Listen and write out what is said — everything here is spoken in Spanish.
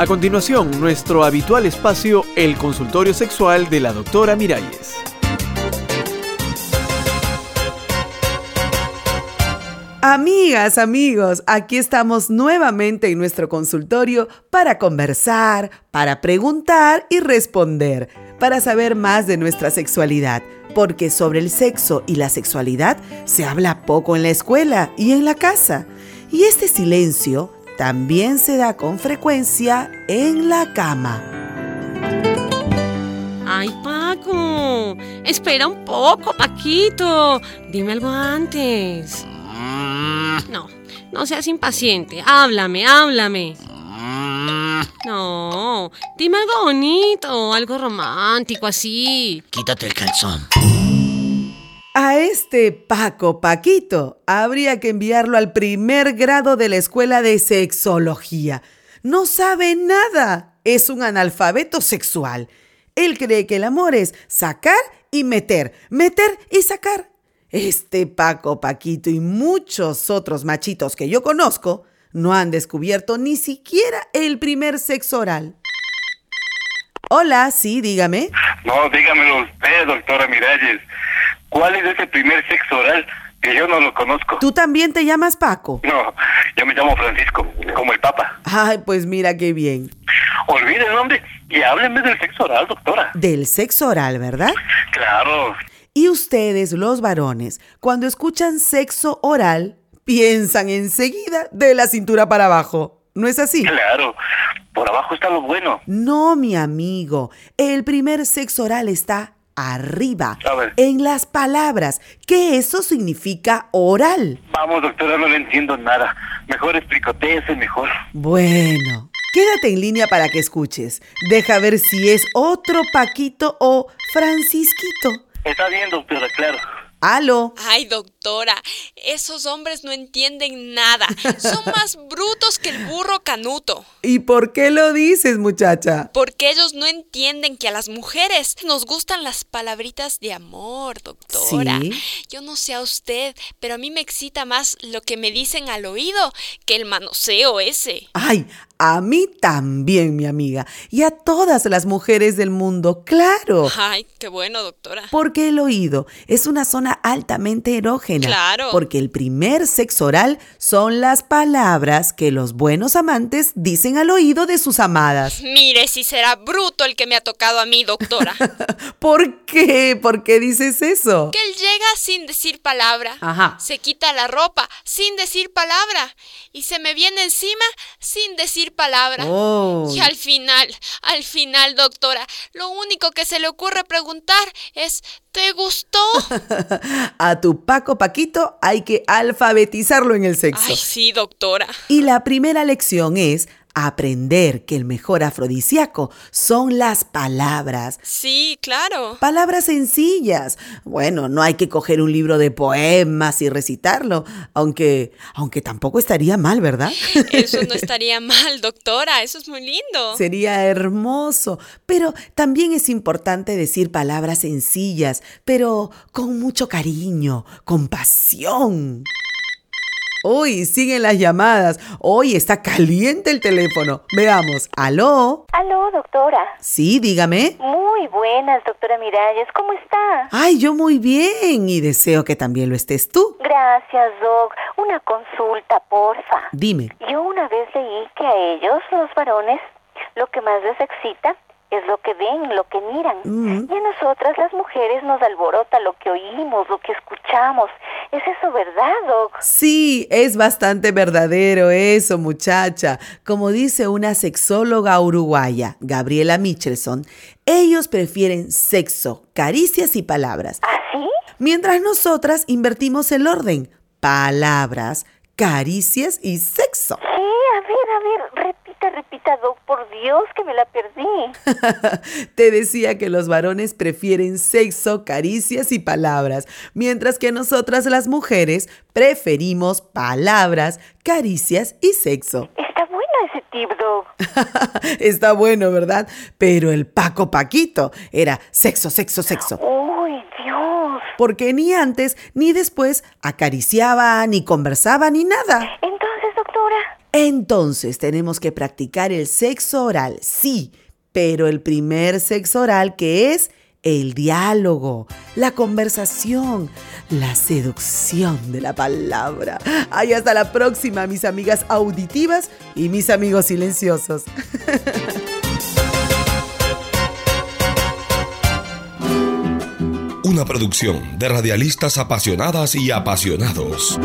A continuación, nuestro habitual espacio, el consultorio sexual de la doctora Miralles. Amigas, amigos, aquí estamos nuevamente en nuestro consultorio para conversar, para preguntar y responder, para saber más de nuestra sexualidad, porque sobre el sexo y la sexualidad se habla poco en la escuela y en la casa. Y este silencio también se da con frecuencia en la cama. Ay, Paco, espera un poco, Paquito. Dime algo antes. No, no seas impaciente. Háblame, háblame. No, dime algo bonito, algo romántico así. Quítate el calzón. A este Paco Paquito habría que enviarlo al primer grado de la escuela de sexología. No sabe nada. Es un analfabeto sexual. Él cree que el amor es sacar y meter, meter y sacar. Este Paco Paquito y muchos otros machitos que yo conozco no han descubierto ni siquiera el primer sexo oral. Hola, sí, dígame. No, dígamelo usted, doctora Miralles. ¿Cuál es ese primer sexo oral? Que yo no lo conozco. ¿Tú también te llamas Paco? No, yo me llamo Francisco, como el Papa. Ay, pues mira qué bien. Olvide el nombre y hábleme del sexo oral, doctora. Del sexo oral, ¿verdad? Claro. Y ustedes, los varones, cuando escuchan sexo oral, piensan enseguida de la cintura para abajo. ¿No es así? Claro. Por abajo está lo bueno. No, mi amigo. El primer sexo oral está arriba, A ver. en las palabras, que eso significa oral. Vamos, doctora, no le entiendo nada. Mejor explicotéese mejor. Bueno, quédate en línea para que escuches. Deja ver si es otro Paquito o Francisquito. Está bien, doctora, claro. Aló. Ay, doctora, esos hombres no entienden nada. Son más brutos que el burro canuto. ¿Y por qué lo dices, muchacha? Porque ellos no entienden que a las mujeres nos gustan las palabritas de amor, doctora. Sí. Yo no sé a usted, pero a mí me excita más lo que me dicen al oído que el manoseo ese. Ay, a mí también, mi amiga. Y a todas las mujeres del mundo, claro. Ay, qué bueno, doctora. Porque el oído es una zona altamente erógena. Claro. Porque el primer sexo oral son las palabras que los buenos amantes dicen al oído de sus amadas. Mire si será bruto el que me ha tocado a mí, doctora. ¿Por qué? ¿Por qué dices eso? que él llega sin decir palabra. Ajá. Se quita la ropa sin decir palabra. Y se me viene encima sin decir palabra. Oh. Y al final, al final, doctora, lo único que se le ocurre preguntar es, ¿te gustó? A tu Paco Paquito hay que alfabetizarlo en el sexo. Ay, sí, doctora. Y la primera lección es aprender que el mejor afrodisíaco son las palabras. Sí, claro. Palabras sencillas. Bueno, no hay que coger un libro de poemas y recitarlo, aunque aunque tampoco estaría mal, ¿verdad? Eso no estaría mal, doctora. Eso es muy lindo. Sería hermoso, pero también es importante decir palabras sencillas, pero con mucho cariño, con pasión. Hoy siguen las llamadas. Hoy está caliente el teléfono. Veamos. ¿Aló? Aló, doctora. Sí, dígame. Muy buenas, doctora Miralles. ¿Cómo está? Ay, yo muy bien y deseo que también lo estés tú. Gracias, Doc. Una consulta, porfa. Dime. Yo una vez leí que a ellos, los varones, lo que más les excita es lo que ven, lo que miran. Mm. Y a nosotras, las mujeres, nos alborota lo que oímos, lo que escuchamos. ¿Es eso verdad, Doc? Sí, es bastante verdadero eso, muchacha. Como dice una sexóloga uruguaya, Gabriela Michelson, ellos prefieren sexo, caricias y palabras, ¿Así? mientras nosotras invertimos el orden. Palabras, caricias y sexo. Sí, a ver, a ver, repita, repita, Doc, por Dios que me la perdí. Te decía que los varones prefieren sexo, caricias y palabras, mientras que nosotras las mujeres preferimos palabras, caricias y sexo. Está bueno ese tip, Doc. Está bueno, ¿verdad? Pero el Paco Paquito era sexo, sexo, sexo. Uy, Dios. Porque ni antes ni después acariciaba, ni conversaba, ni nada. Doctora, Entonces tenemos que practicar el sexo oral, sí, pero el primer sexo oral que es el diálogo, la conversación, la seducción de la palabra. Ay, hasta la próxima, mis amigas auditivas y mis amigos silenciosos. Una producción de radialistas apasionadas y apasionados.